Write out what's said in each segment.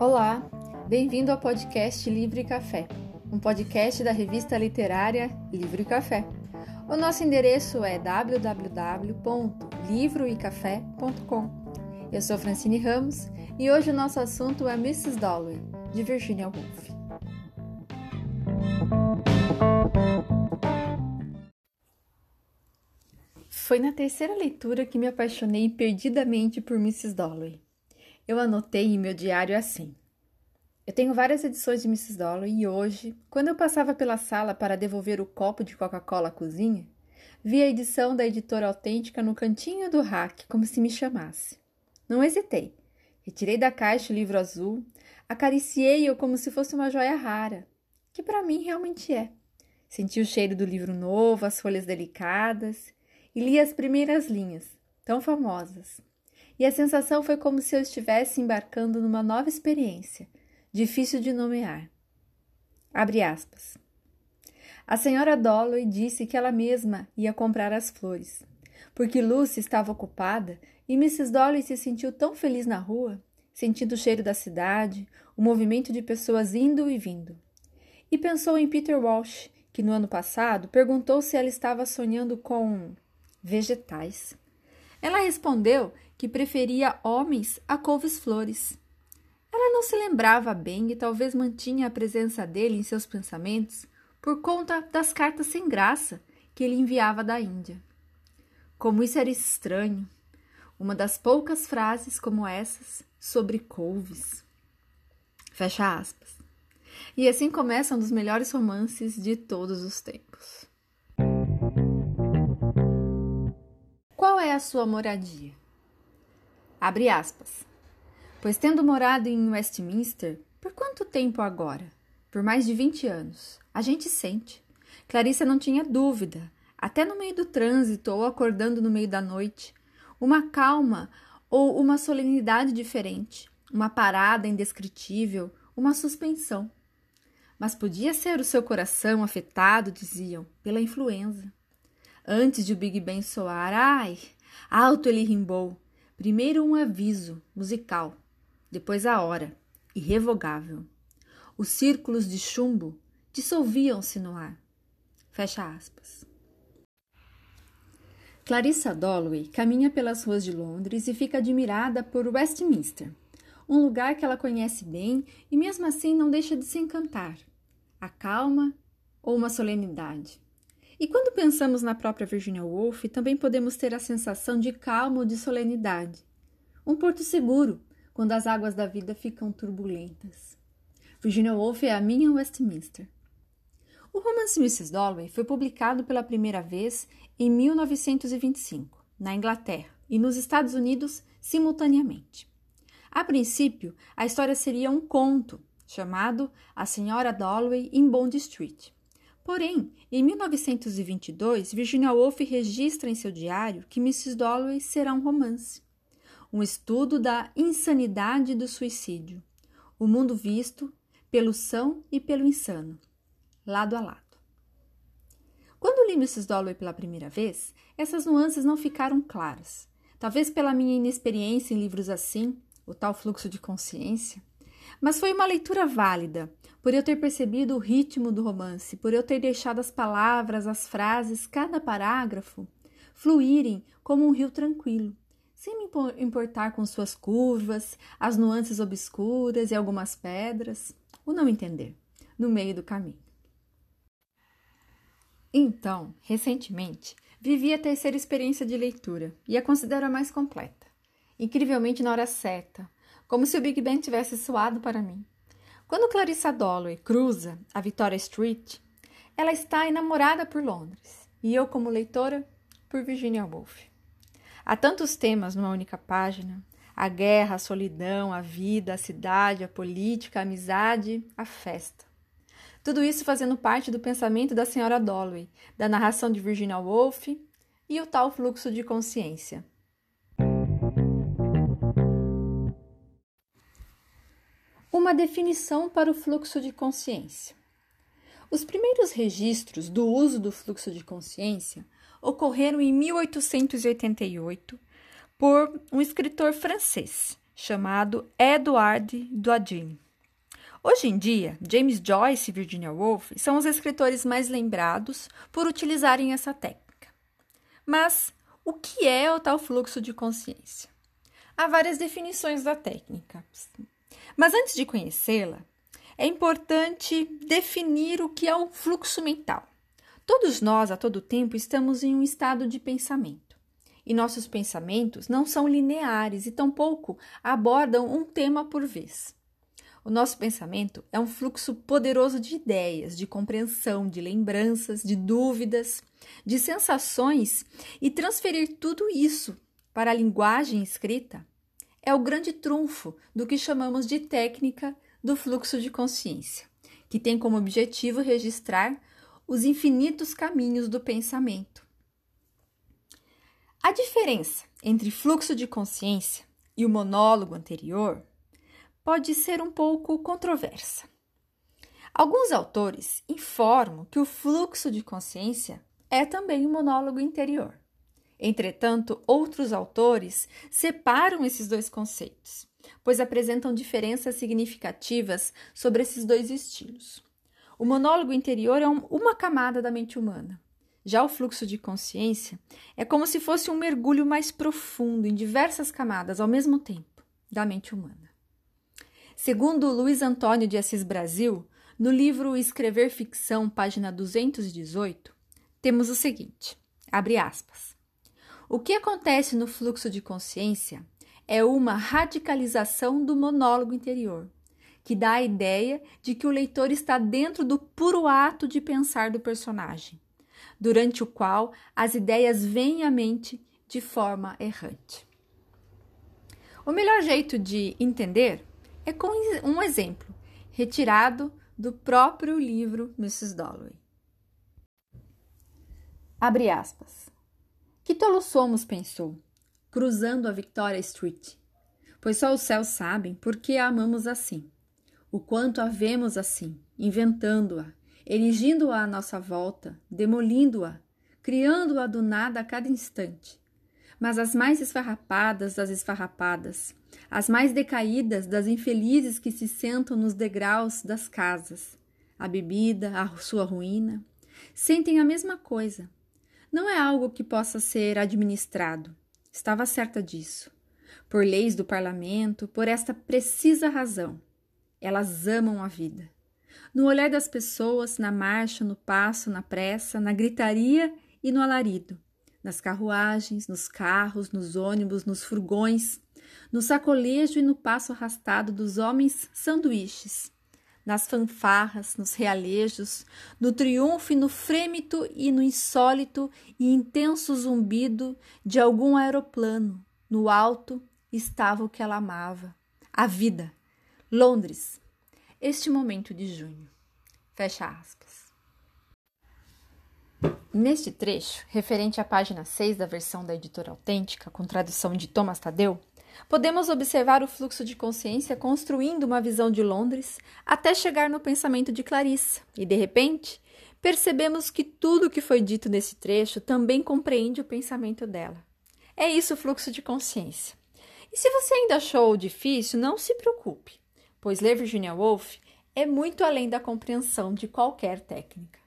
Olá, bem-vindo ao podcast Livre Café, um podcast da revista literária Livre Café. O nosso endereço é www.livroecafé.com. Eu sou Francine Ramos e hoje o nosso assunto é Mrs. Dalloway, de Virginia Woolf. Foi na terceira leitura que me apaixonei perdidamente por Mrs. Dalloway. Eu anotei em meu diário assim: Eu tenho várias edições de Mrs. Dalloway e hoje, quando eu passava pela sala para devolver o copo de Coca-Cola à cozinha, vi a edição da editora autêntica no cantinho do rack, como se me chamasse. Não hesitei. Retirei da caixa o livro azul, acariciei-o como se fosse uma joia rara, que para mim realmente é. Senti o cheiro do livro novo, as folhas delicadas, e li as primeiras linhas, tão famosas e a sensação foi como se eu estivesse embarcando numa nova experiência, difícil de nomear. Abre aspas. A senhora Dalloway disse que ela mesma ia comprar as flores, porque Lucy estava ocupada e Mrs. Dalloway se sentiu tão feliz na rua, sentindo o cheiro da cidade, o movimento de pessoas indo e vindo. E pensou em Peter Walsh, que no ano passado perguntou se ela estava sonhando com vegetais. Ela respondeu que preferia homens a couves-flores. Ela não se lembrava bem e talvez mantinha a presença dele em seus pensamentos por conta das cartas sem graça que ele enviava da Índia. Como isso era estranho! Uma das poucas frases como essas sobre couves. Fecha aspas. E assim começa um dos melhores romances de todos os tempos. Qual é a sua moradia? Abre aspas. Pois tendo morado em Westminster, por quanto tempo agora? Por mais de 20 anos. A gente sente. Clarissa não tinha dúvida, até no meio do trânsito ou acordando no meio da noite. Uma calma ou uma solenidade diferente, uma parada indescritível, uma suspensão. Mas podia ser o seu coração afetado, diziam, pela influenza. Antes de o Big Ben soar, ai, alto ele rimbou, Primeiro um aviso musical, depois a hora, irrevogável. Os círculos de chumbo dissolviam-se no ar. Fecha aspas. Clarissa Dalloway caminha pelas ruas de Londres e fica admirada por Westminster, um lugar que ela conhece bem e mesmo assim não deixa de se encantar. A calma ou uma solenidade. E quando pensamos na própria Virginia Woolf, também podemos ter a sensação de calma ou de solenidade. Um porto seguro, quando as águas da vida ficam turbulentas. Virginia Woolf é a minha Westminster. O romance Mrs. Dalloway foi publicado pela primeira vez em 1925, na Inglaterra e nos Estados Unidos simultaneamente. A princípio, a história seria um conto chamado A Senhora Dalloway em Bond Street. Porém, em 1922, Virginia Woolf registra em seu diário que Mrs. Dalloway será um romance. Um estudo da insanidade do suicídio. O mundo visto pelo são e pelo insano, lado a lado. Quando li Mrs. Dalloway pela primeira vez, essas nuances não ficaram claras. Talvez pela minha inexperiência em livros assim, o tal fluxo de consciência, mas foi uma leitura válida, por eu ter percebido o ritmo do romance, por eu ter deixado as palavras, as frases, cada parágrafo fluírem como um rio tranquilo, sem me importar com suas curvas, as nuances obscuras e algumas pedras, o não entender, no meio do caminho. Então, recentemente, vivi a terceira experiência de leitura e a considero a mais completa. Incrivelmente na hora certa, como se o Big Ben tivesse soado para mim. Quando Clarissa Dalloway cruza a Victoria Street, ela está enamorada por Londres e eu, como leitora, por Virginia Woolf. Há tantos temas numa única página: a guerra, a solidão, a vida, a cidade, a política, a amizade, a festa. Tudo isso fazendo parte do pensamento da senhora Dalloway, da narração de Virginia Woolf e o tal fluxo de consciência. Uma definição para o fluxo de consciência. Os primeiros registros do uso do fluxo de consciência ocorreram em 1888 por um escritor francês chamado Edward Dwadin. Hoje em dia, James Joyce e Virginia Woolf são os escritores mais lembrados por utilizarem essa técnica. Mas o que é o tal fluxo de consciência? Há várias definições da técnica. Mas antes de conhecê-la, é importante definir o que é o fluxo mental. Todos nós, a todo tempo, estamos em um estado de pensamento. E nossos pensamentos não são lineares e tampouco abordam um tema por vez. O nosso pensamento é um fluxo poderoso de ideias, de compreensão, de lembranças, de dúvidas, de sensações e transferir tudo isso para a linguagem escrita é o grande trunfo do que chamamos de técnica do fluxo de consciência, que tem como objetivo registrar os infinitos caminhos do pensamento. A diferença entre fluxo de consciência e o monólogo anterior pode ser um pouco controversa. Alguns autores informam que o fluxo de consciência é também um monólogo interior. Entretanto, outros autores separam esses dois conceitos, pois apresentam diferenças significativas sobre esses dois estilos. O monólogo interior é uma camada da mente humana. Já o fluxo de consciência é como se fosse um mergulho mais profundo em diversas camadas ao mesmo tempo da mente humana. Segundo Luiz Antônio de Assis Brasil, no livro Escrever Ficção, página 218, temos o seguinte: abre aspas. O que acontece no fluxo de consciência é uma radicalização do monólogo interior, que dá a ideia de que o leitor está dentro do puro ato de pensar do personagem, durante o qual as ideias vêm à mente de forma errante. O melhor jeito de entender é com um exemplo retirado do próprio livro Mrs. Dalloway. Abre aspas. Que tolos somos, pensou, cruzando a Victoria Street, pois só os céus sabem por que a amamos assim, o quanto a vemos assim, inventando-a, erigindo-a à nossa volta, demolindo-a, criando-a do nada a cada instante. Mas as mais esfarrapadas das esfarrapadas, as mais decaídas das infelizes que se sentam nos degraus das casas, a bebida, a sua ruína, sentem a mesma coisa. Não é algo que possa ser administrado. Estava certa disso. Por leis do parlamento, por esta precisa razão. Elas amam a vida. No olhar das pessoas, na marcha, no passo, na pressa, na gritaria e no alarido, nas carruagens, nos carros, nos ônibus, nos furgões, no sacolejo e no passo arrastado dos homens sanduíches, nas fanfarras, nos realejos, no triunfo e no frêmito e no insólito e intenso zumbido de algum aeroplano. No alto estava o que ela amava, a vida. Londres, este momento de junho. Fecha aspas. Neste trecho, referente à página 6 da versão da editora autêntica, com tradução de Thomas Tadeu, Podemos observar o fluxo de consciência construindo uma visão de Londres até chegar no pensamento de Clarissa, e de repente percebemos que tudo o que foi dito nesse trecho também compreende o pensamento dela. É isso o fluxo de consciência. E se você ainda achou difícil, não se preocupe, pois ler Virginia Woolf é muito além da compreensão de qualquer técnica.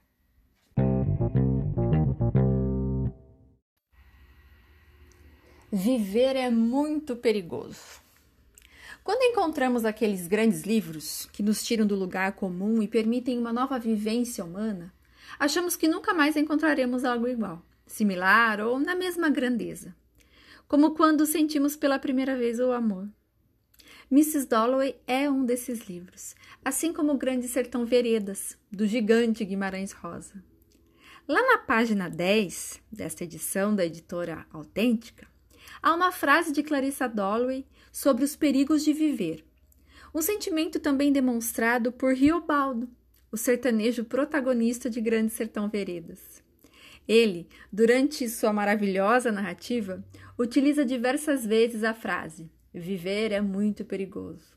Viver é muito perigoso. Quando encontramos aqueles grandes livros que nos tiram do lugar comum e permitem uma nova vivência humana, achamos que nunca mais encontraremos algo igual, similar ou na mesma grandeza. Como quando sentimos pela primeira vez o amor. Mrs. Dalloway é um desses livros, assim como o Grande Sertão Veredas, do gigante Guimarães Rosa. Lá na página 10 desta edição da editora Autêntica, há uma frase de Clarissa Dalloway sobre os perigos de viver. Um sentimento também demonstrado por Riobaldo, o sertanejo protagonista de Grande Sertão Veredas. Ele, durante sua maravilhosa narrativa, utiliza diversas vezes a frase: Viver é muito perigoso.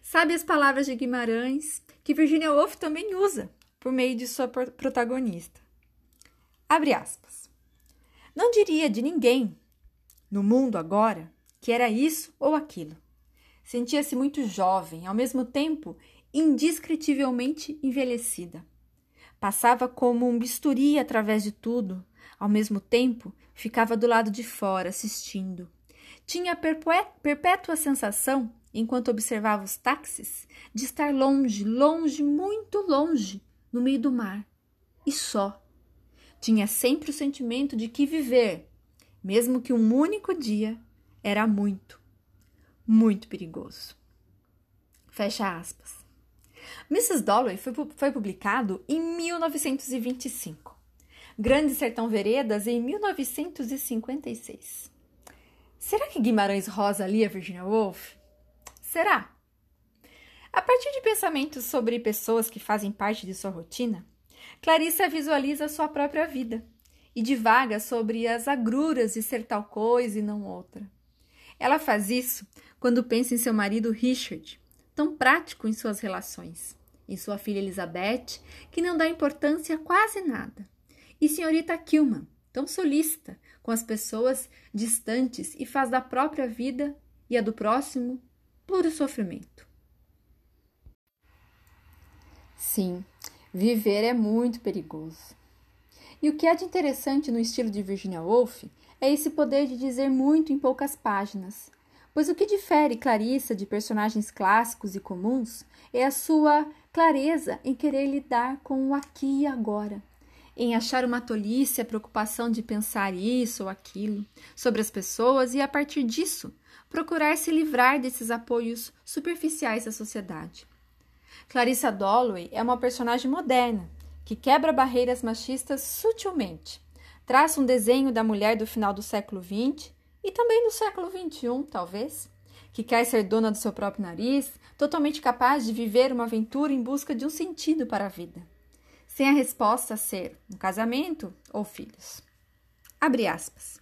Sabe as palavras de Guimarães, que Virginia Woolf também usa por meio de sua protagonista. Abre aspas. Não diria de ninguém no mundo agora que era isso ou aquilo. sentia-se muito jovem, ao mesmo tempo indescritivelmente envelhecida. Passava como um bisturi através de tudo, ao mesmo tempo ficava do lado de fora assistindo. Tinha a perpétua sensação, enquanto observava os táxis, de estar longe, longe, muito longe, no meio do mar. E só. Tinha sempre o sentimento de que viver, mesmo que um único dia, era muito, muito perigoso. Fecha aspas. Mrs. Dalloway foi, foi publicado em 1925. Grande Sertão Veredas em 1956. Será que Guimarães Rosa lia Virginia Woolf? Será? A partir de pensamentos sobre pessoas que fazem parte de sua rotina, Clarissa visualiza sua própria vida e divaga sobre as agruras de ser tal coisa e não outra. Ela faz isso quando pensa em seu marido Richard, tão prático em suas relações, em sua filha Elizabeth, que não dá importância a quase nada, e senhorita Kilman, tão solícita com as pessoas distantes e faz da própria vida e a do próximo puro sofrimento. Sim, viver é muito perigoso. E o que é de interessante no estilo de Virginia Woolf é esse poder de dizer muito em poucas páginas, Pois o que difere Clarissa de personagens clássicos e comuns é a sua clareza em querer lidar com o aqui e agora, em achar uma tolice a preocupação de pensar isso ou aquilo sobre as pessoas e, a partir disso, procurar se livrar desses apoios superficiais da sociedade. Clarissa Dalloway é uma personagem moderna que quebra barreiras machistas sutilmente, traça um desenho da mulher do final do século XX e também do século XXI, talvez, que quer ser dona do seu próprio nariz, totalmente capaz de viver uma aventura em busca de um sentido para a vida, sem a resposta ser um casamento ou filhos. Abre aspas.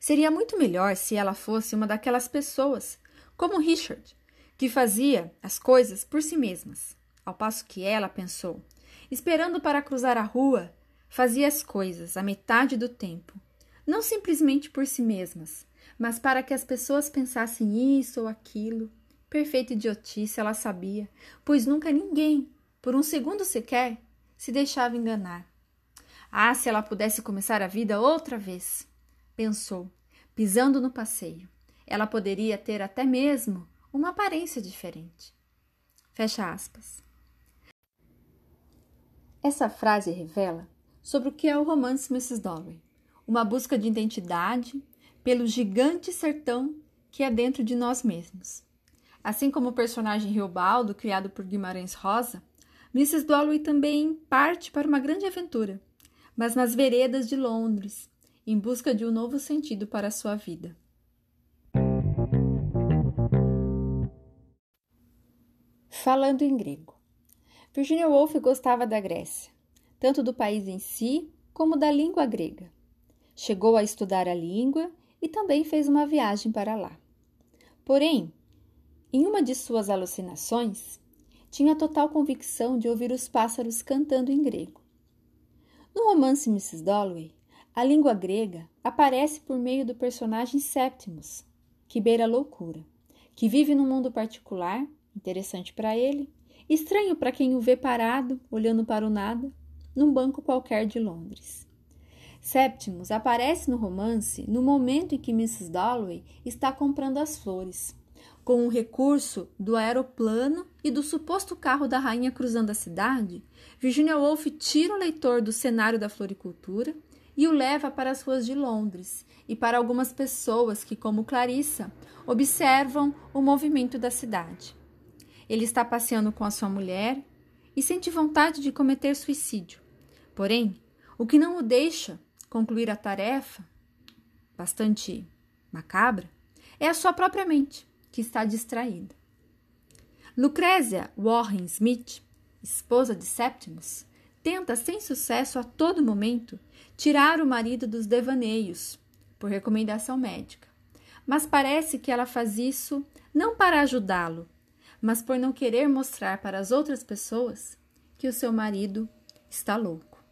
Seria muito melhor se ela fosse uma daquelas pessoas, como Richard, que fazia as coisas por si mesmas, ao passo que ela pensou, esperando para cruzar a rua, fazia as coisas a metade do tempo não simplesmente por si mesmas, mas para que as pessoas pensassem isso ou aquilo. Perfeita idiotice, ela sabia, pois nunca ninguém, por um segundo sequer, se deixava enganar. Ah, se ela pudesse começar a vida outra vez! Pensou, pisando no passeio. Ela poderia ter até mesmo uma aparência diferente. Fecha aspas. Essa frase revela sobre o que é o romance Mrs. Dalloway uma busca de identidade pelo gigante sertão que é dentro de nós mesmos. Assim como o personagem Riobaldo, criado por Guimarães Rosa, Mrs. Dalloway também parte para uma grande aventura, mas nas veredas de Londres, em busca de um novo sentido para a sua vida. Falando em grego. Virginia Woolf gostava da Grécia, tanto do país em si como da língua grega. Chegou a estudar a língua e também fez uma viagem para lá. Porém, em uma de suas alucinações, tinha total convicção de ouvir os pássaros cantando em grego. No romance Mrs. Dalloway, a língua grega aparece por meio do personagem Septimus, que beira a loucura, que vive num mundo particular, interessante para ele, estranho para quem o vê parado, olhando para o nada, num banco qualquer de Londres. Septimus aparece no romance no momento em que Mrs. Dalloway está comprando as flores. Com o recurso do aeroplano e do suposto carro da rainha cruzando a cidade, Virginia Woolf tira o leitor do cenário da floricultura e o leva para as ruas de Londres e para algumas pessoas que, como Clarissa, observam o movimento da cidade. Ele está passeando com a sua mulher e sente vontade de cometer suicídio. Porém, o que não o deixa concluir a tarefa, bastante macabra, é a sua própria mente, que está distraída. Lucrésia Warren Smith, esposa de Septimus, tenta sem sucesso a todo momento tirar o marido dos devaneios, por recomendação médica. Mas parece que ela faz isso não para ajudá-lo, mas por não querer mostrar para as outras pessoas que o seu marido está louco.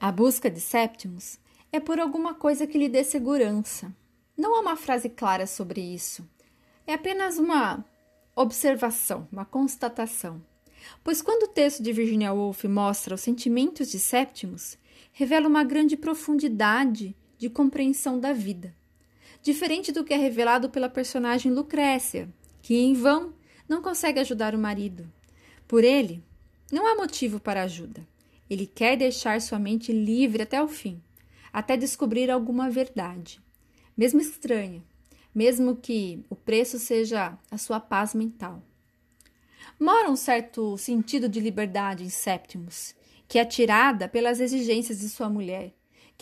A busca de Septimus é por alguma coisa que lhe dê segurança, Não há uma frase clara sobre isso. É apenas uma observação, uma constatação. Pois quando o texto de Virginia Woolf mostra os sentimentos de Septimus, revela uma grande profundidade de compreensão da vida. Diferente do que é revelado pela personagem Lucrécia, que em vão não consegue ajudar o marido. Por ele, não há motivo para ajuda. Ele quer deixar sua mente livre até o fim, até descobrir alguma verdade, mesmo estranha, mesmo que o preço seja a sua paz mental. Mora um certo sentido de liberdade em Septimus, que é tirada pelas exigências de sua mulher,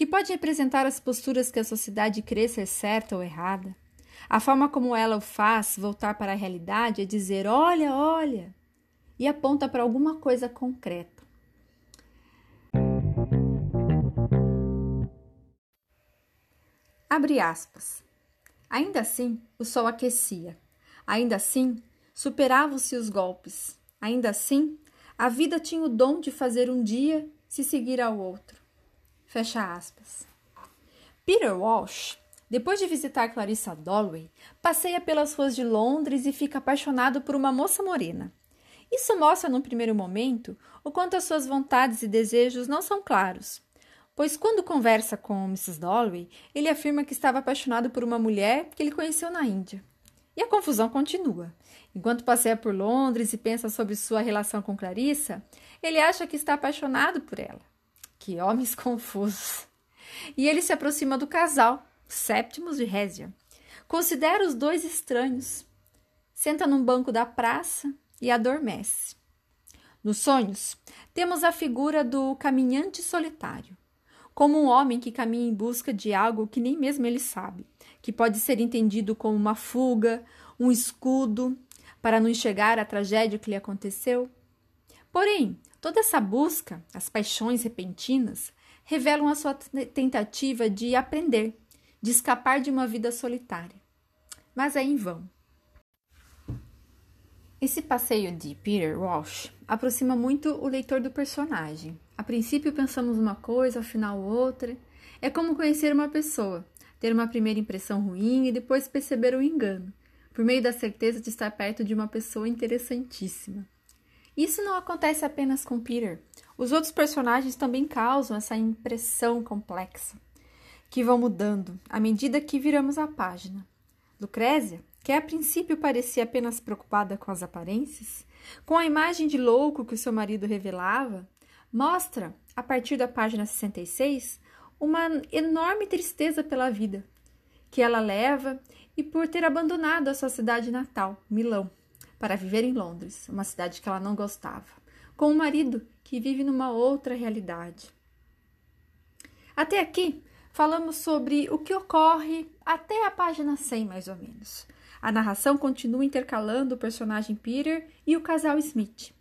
que pode representar as posturas que a sociedade crê ser certa ou errada. A forma como ela o faz voltar para a realidade é dizer: olha, olha, e aponta para alguma coisa concreta. Abre aspas. Ainda assim, o sol aquecia. Ainda assim, superavam-se os golpes. Ainda assim, a vida tinha o dom de fazer um dia se seguir ao outro. Fecha aspas. Peter Walsh, depois de visitar Clarissa Dalloway, passeia pelas ruas de Londres e fica apaixonado por uma moça morena. Isso mostra, num primeiro momento, o quanto as suas vontades e desejos não são claros pois quando conversa com Mrs. Dalloway, ele afirma que estava apaixonado por uma mulher que ele conheceu na Índia. E a confusão continua. Enquanto passeia por Londres e pensa sobre sua relação com Clarissa, ele acha que está apaixonado por ela. Que homens confusos! E ele se aproxima do casal, Séptimos de Résia. Considera os dois estranhos. Senta num banco da praça e adormece. Nos sonhos, temos a figura do caminhante solitário como um homem que caminha em busca de algo que nem mesmo ele sabe, que pode ser entendido como uma fuga, um escudo para não enxergar a tragédia que lhe aconteceu. Porém, toda essa busca, as paixões repentinas, revelam a sua tentativa de aprender, de escapar de uma vida solitária. Mas é em vão. Esse passeio de Peter Walsh aproxima muito o leitor do personagem. A princípio pensamos uma coisa, afinal outra. É como conhecer uma pessoa, ter uma primeira impressão ruim e depois perceber o engano, por meio da certeza de estar perto de uma pessoa interessantíssima. Isso não acontece apenas com Peter. Os outros personagens também causam essa impressão complexa, que vão mudando à medida que viramos a página. Lucrésia que a princípio parecia apenas preocupada com as aparências, com a imagem de louco que o seu marido revelava, mostra, a partir da página 66, uma enorme tristeza pela vida que ela leva e por ter abandonado a sua cidade natal, Milão, para viver em Londres, uma cidade que ela não gostava, com um marido que vive numa outra realidade. Até aqui, falamos sobre o que ocorre até a página 100, mais ou menos. A narração continua intercalando o personagem Peter e o casal Smith.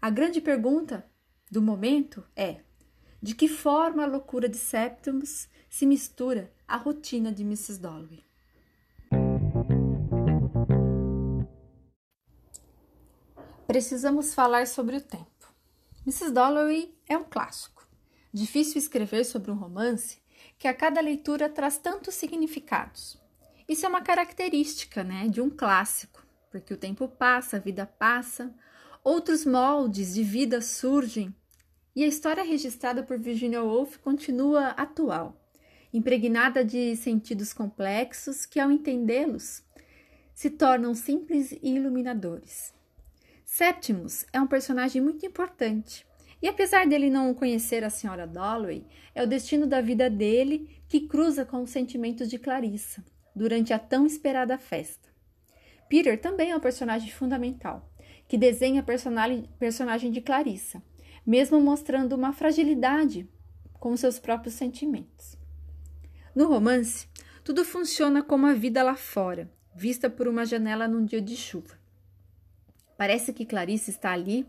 A grande pergunta do momento é: de que forma a loucura de Septimus se mistura à rotina de Mrs. Dalloway? Precisamos falar sobre o tempo. Mrs. Dalloway é um clássico. Difícil escrever sobre um romance que a cada leitura traz tantos significados. Isso é uma característica né, de um clássico, porque o tempo passa, a vida passa, outros moldes de vida surgem e a história registrada por Virginia Woolf continua atual, impregnada de sentidos complexos que, ao entendê-los, se tornam simples e iluminadores. Septimus é um personagem muito importante. E apesar dele não conhecer a senhora Dalloway, é o destino da vida dele que cruza com os sentimentos de Clarissa durante a tão esperada festa. Peter também é um personagem fundamental, que desenha a personagem de Clarissa, mesmo mostrando uma fragilidade com seus próprios sentimentos. No romance, tudo funciona como a vida lá fora, vista por uma janela num dia de chuva. Parece que Clarice está ali,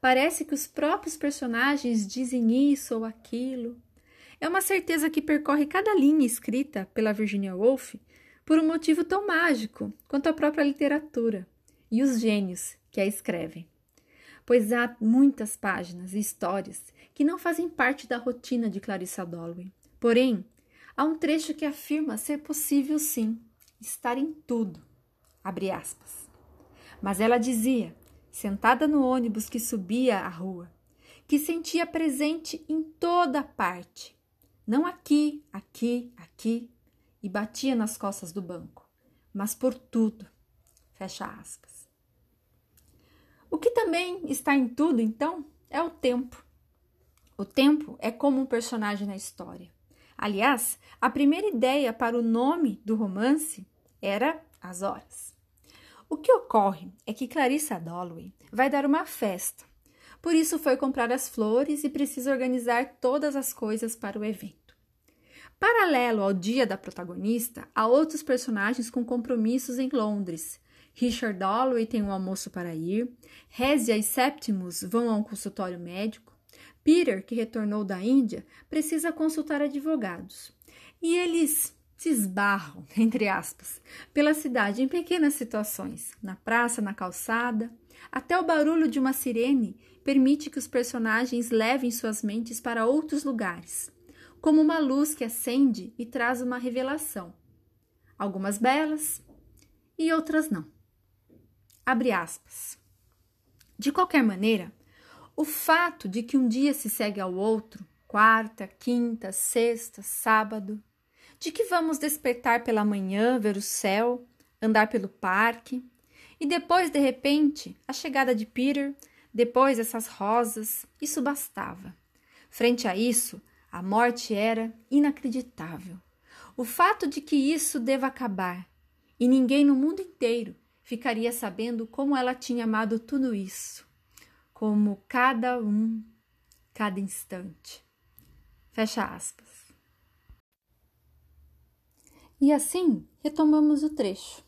parece que os próprios personagens dizem isso ou aquilo. É uma certeza que percorre cada linha escrita pela Virginia Woolf por um motivo tão mágico quanto a própria literatura e os gênios que a escrevem. Pois há muitas páginas e histórias que não fazem parte da rotina de Clarissa Dalloway. Porém, Há um trecho que afirma ser possível sim, estar em tudo. Abre aspas. Mas ela dizia, sentada no ônibus que subia a rua, que sentia presente em toda parte, não aqui, aqui, aqui, e batia nas costas do banco, mas por tudo. Fecha aspas. O que também está em tudo, então, é o tempo. O tempo é como um personagem na história. Aliás, a primeira ideia para o nome do romance era As Horas. O que ocorre é que Clarissa Dalloway vai dar uma festa. Por isso foi comprar as flores e precisa organizar todas as coisas para o evento. Paralelo ao dia da protagonista, há outros personagens com compromissos em Londres. Richard Dalloway tem um almoço para ir, Résia e Septimus vão a um consultório médico, Peter, que retornou da Índia, precisa consultar advogados. E eles se esbarram, entre aspas, pela cidade em pequenas situações, na praça, na calçada. Até o barulho de uma sirene permite que os personagens levem suas mentes para outros lugares, como uma luz que acende e traz uma revelação. Algumas belas e outras não. Abre aspas. De qualquer maneira, o fato de que um dia se segue ao outro, quarta, quinta, sexta, sábado, de que vamos despertar pela manhã, ver o céu, andar pelo parque, e depois, de repente, a chegada de Peter, depois essas rosas, isso bastava. Frente a isso, a morte era inacreditável. O fato de que isso deva acabar e ninguém no mundo inteiro ficaria sabendo como ela tinha amado tudo isso como cada um, cada instante. Fecha aspas. E assim retomamos o trecho.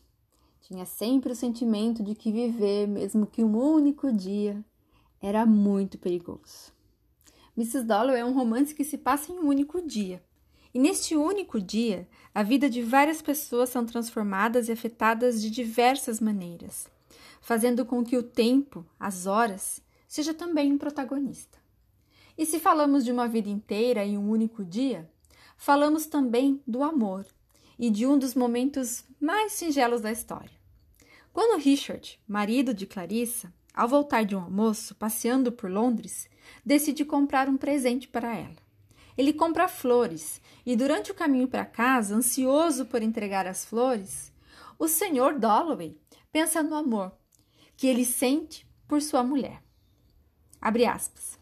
Tinha sempre o sentimento de que viver, mesmo que um único dia, era muito perigoso. Mrs. Dalloway é um romance que se passa em um único dia. E neste único dia, a vida de várias pessoas são transformadas e afetadas de diversas maneiras, fazendo com que o tempo, as horas, seja também um protagonista. E se falamos de uma vida inteira em um único dia, falamos também do amor e de um dos momentos mais singelos da história. Quando Richard, marido de Clarissa, ao voltar de um almoço passeando por Londres, decide comprar um presente para ela. Ele compra flores e, durante o caminho para casa, ansioso por entregar as flores, o Sr. Dalloway pensa no amor que ele sente por sua mulher. Abre aspas.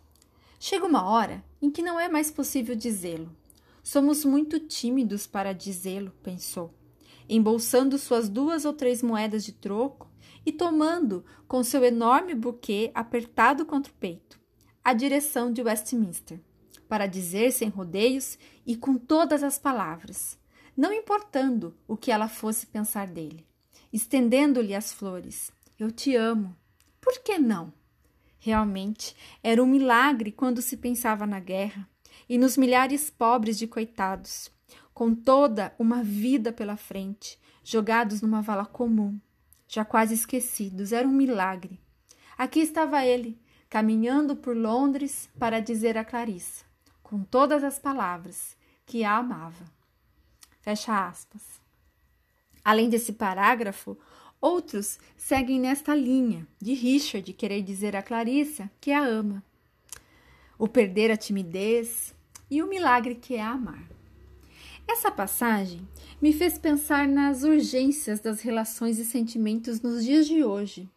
Chega uma hora em que não é mais possível dizê-lo. Somos muito tímidos para dizê-lo, pensou, embolsando suas duas ou três moedas de troco e tomando, com seu enorme buquê apertado contra o peito, a direção de Westminster, para dizer sem rodeios e com todas as palavras, não importando o que ela fosse pensar dele, estendendo-lhe as flores. Eu te amo. Por que não? Realmente era um milagre quando se pensava na guerra e nos milhares pobres de coitados, com toda uma vida pela frente, jogados numa vala comum, já quase esquecidos. Era um milagre. Aqui estava ele, caminhando por Londres para dizer a Clarissa, com todas as palavras, que a amava. Fecha aspas. Além desse parágrafo, Outros seguem nesta linha de Richard querer dizer a Clarissa que a ama, o perder a timidez e o milagre que é amar. Essa passagem me fez pensar nas urgências das relações e sentimentos nos dias de hoje,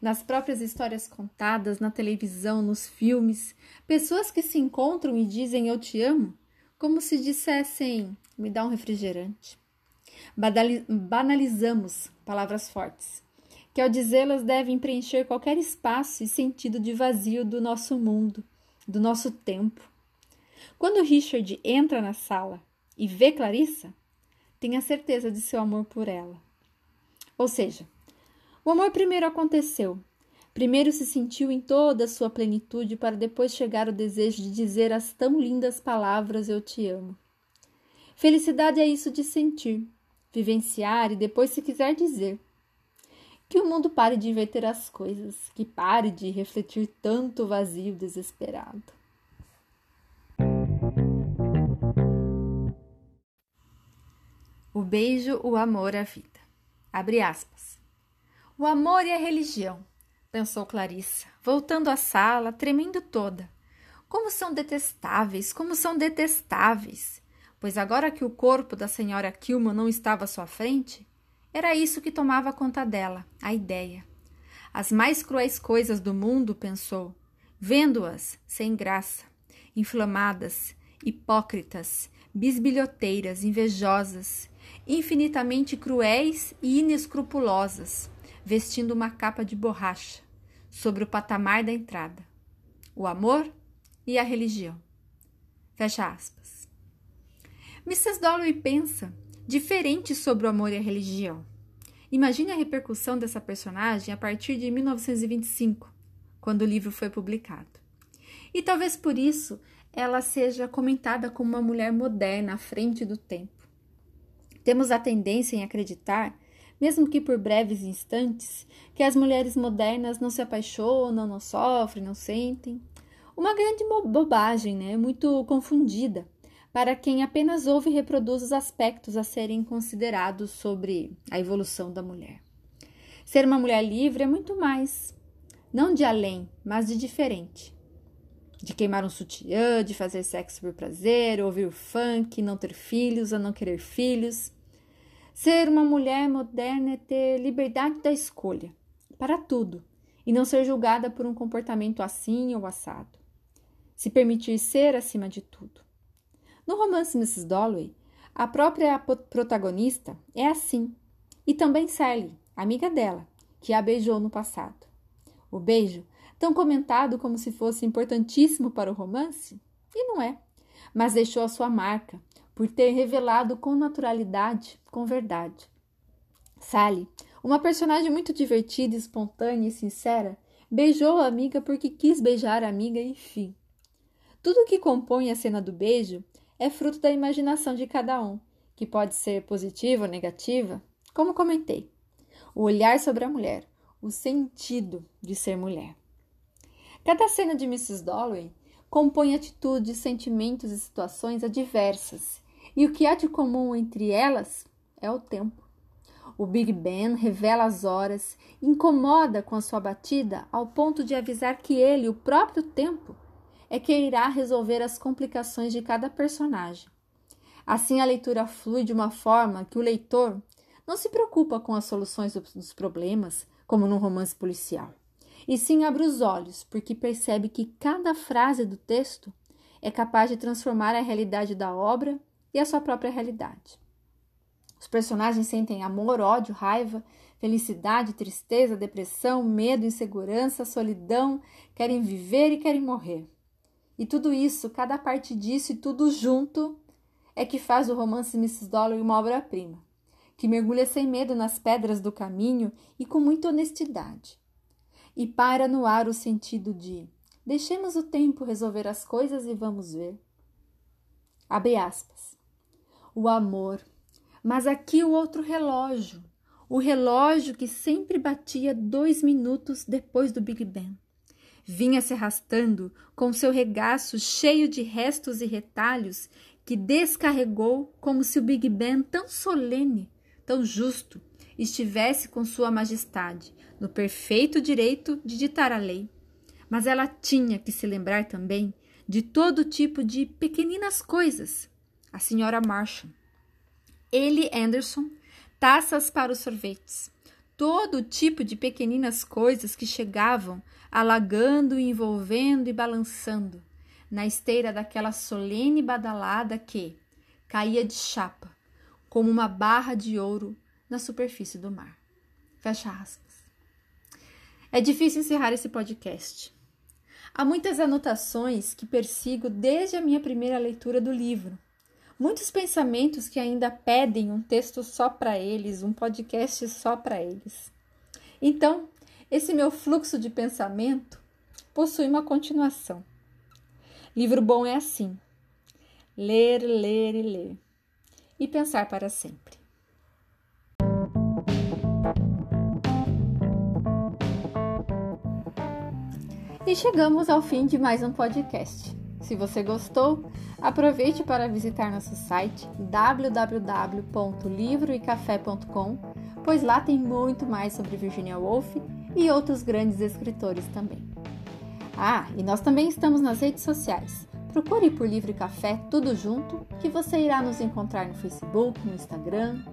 nas próprias histórias contadas na televisão, nos filmes, pessoas que se encontram e dizem eu te amo, como se dissessem me dá um refrigerante. Banalizamos palavras fortes, que ao dizê-las devem preencher qualquer espaço e sentido de vazio do nosso mundo, do nosso tempo. Quando Richard entra na sala e vê Clarissa, tem a certeza de seu amor por ela. Ou seja, o amor primeiro aconteceu. Primeiro se sentiu em toda a sua plenitude para depois chegar o desejo de dizer as tão lindas palavras eu te amo. Felicidade é isso de sentir, vivenciar e depois, se quiser dizer. Que o mundo pare de inverter as coisas, que pare de refletir tanto vazio desesperado. O beijo, o amor, a vida. Abre aspas. O amor e a religião, pensou Clarissa, voltando à sala, tremendo toda. Como são detestáveis, como são detestáveis! Pois agora que o corpo da senhora Kilman não estava à sua frente, era isso que tomava conta dela, a ideia. As mais cruéis coisas do mundo, pensou, vendo-as sem graça, inflamadas, hipócritas, bisbilhoteiras, invejosas, infinitamente cruéis e inescrupulosas, vestindo uma capa de borracha sobre o patamar da entrada. O amor e a religião. Fecha aspas. Mrs. Dalloway pensa diferente sobre o amor e a religião. Imagine a repercussão dessa personagem a partir de 1925, quando o livro foi publicado. E talvez por isso ela seja comentada como uma mulher moderna à frente do tempo. Temos a tendência em acreditar, mesmo que por breves instantes, que as mulheres modernas não se apaixonam, não sofrem, não sentem. Uma grande bobagem, né? Muito confundida para quem apenas ouve e reproduz os aspectos a serem considerados sobre a evolução da mulher. Ser uma mulher livre é muito mais, não de além, mas de diferente de queimar um sutiã, de fazer sexo por prazer, ouvir funk, não ter filhos ou não querer filhos. Ser uma mulher moderna é ter liberdade da escolha para tudo e não ser julgada por um comportamento assim ou assado. Se permitir ser acima de tudo. No romance Mrs. Dalloway, a própria protagonista é assim, e também Sally, amiga dela, que a beijou no passado. O beijo tão comentado como se fosse importantíssimo para o romance? E não é, mas deixou a sua marca por ter revelado com naturalidade, com verdade. Sally, uma personagem muito divertida, espontânea e sincera, beijou a amiga porque quis beijar a amiga e fim. Tudo que compõe a cena do beijo é fruto da imaginação de cada um, que pode ser positiva ou negativa, como comentei. O olhar sobre a mulher, o sentido de ser mulher. Cada cena de Mrs. Dalloway compõe atitudes, sentimentos e situações adversas, e o que há de comum entre elas é o tempo. O Big Ben revela as horas, incomoda com a sua batida ao ponto de avisar que ele, o próprio tempo, é que irá resolver as complicações de cada personagem. Assim, a leitura flui de uma forma que o leitor não se preocupa com as soluções dos problemas, como num romance policial e sim abre os olhos, porque percebe que cada frase do texto é capaz de transformar a realidade da obra e a sua própria realidade. Os personagens sentem amor, ódio, raiva, felicidade, tristeza, depressão, medo, insegurança, solidão, querem viver e querem morrer. E tudo isso, cada parte disso e tudo junto, é que faz o romance Mrs. Dalloway uma obra-prima, que mergulha sem medo nas pedras do caminho e com muita honestidade e para no ar o sentido de deixemos o tempo resolver as coisas e vamos ver. Abre aspas. O amor, mas aqui o outro relógio, o relógio que sempre batia dois minutos depois do Big Ben. Vinha se arrastando com seu regaço cheio de restos e retalhos que descarregou como se o Big Ben, tão solene, tão justo, estivesse com Sua Majestade, no perfeito direito de ditar a lei. Mas ela tinha que se lembrar também de todo tipo de pequeninas coisas. A senhora Marshall, ele Anderson, taças para os sorvetes, todo tipo de pequeninas coisas que chegavam alagando, envolvendo e balançando na esteira daquela solene badalada que caía de chapa, como uma barra de ouro na superfície do mar. Fecha aspas. É difícil encerrar esse podcast. Há muitas anotações que persigo desde a minha primeira leitura do livro. Muitos pensamentos que ainda pedem um texto só para eles, um podcast só para eles. Então, esse meu fluxo de pensamento possui uma continuação. Livro bom é assim: ler, ler e ler, e pensar para sempre. E chegamos ao fim de mais um podcast. Se você gostou, aproveite para visitar nosso site www.livroecafé.com, pois lá tem muito mais sobre Virginia Woolf e outros grandes escritores também. Ah, e nós também estamos nas redes sociais. Procure por Livre Café tudo junto, que você irá nos encontrar no Facebook, no Instagram.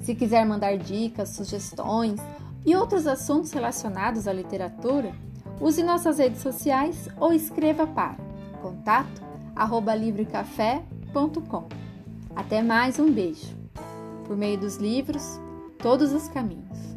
Se quiser mandar dicas, sugestões e outros assuntos relacionados à literatura, use nossas redes sociais ou escreva para contato@livrecafé.com. Até mais, um beijo. Por meio dos livros, todos os caminhos.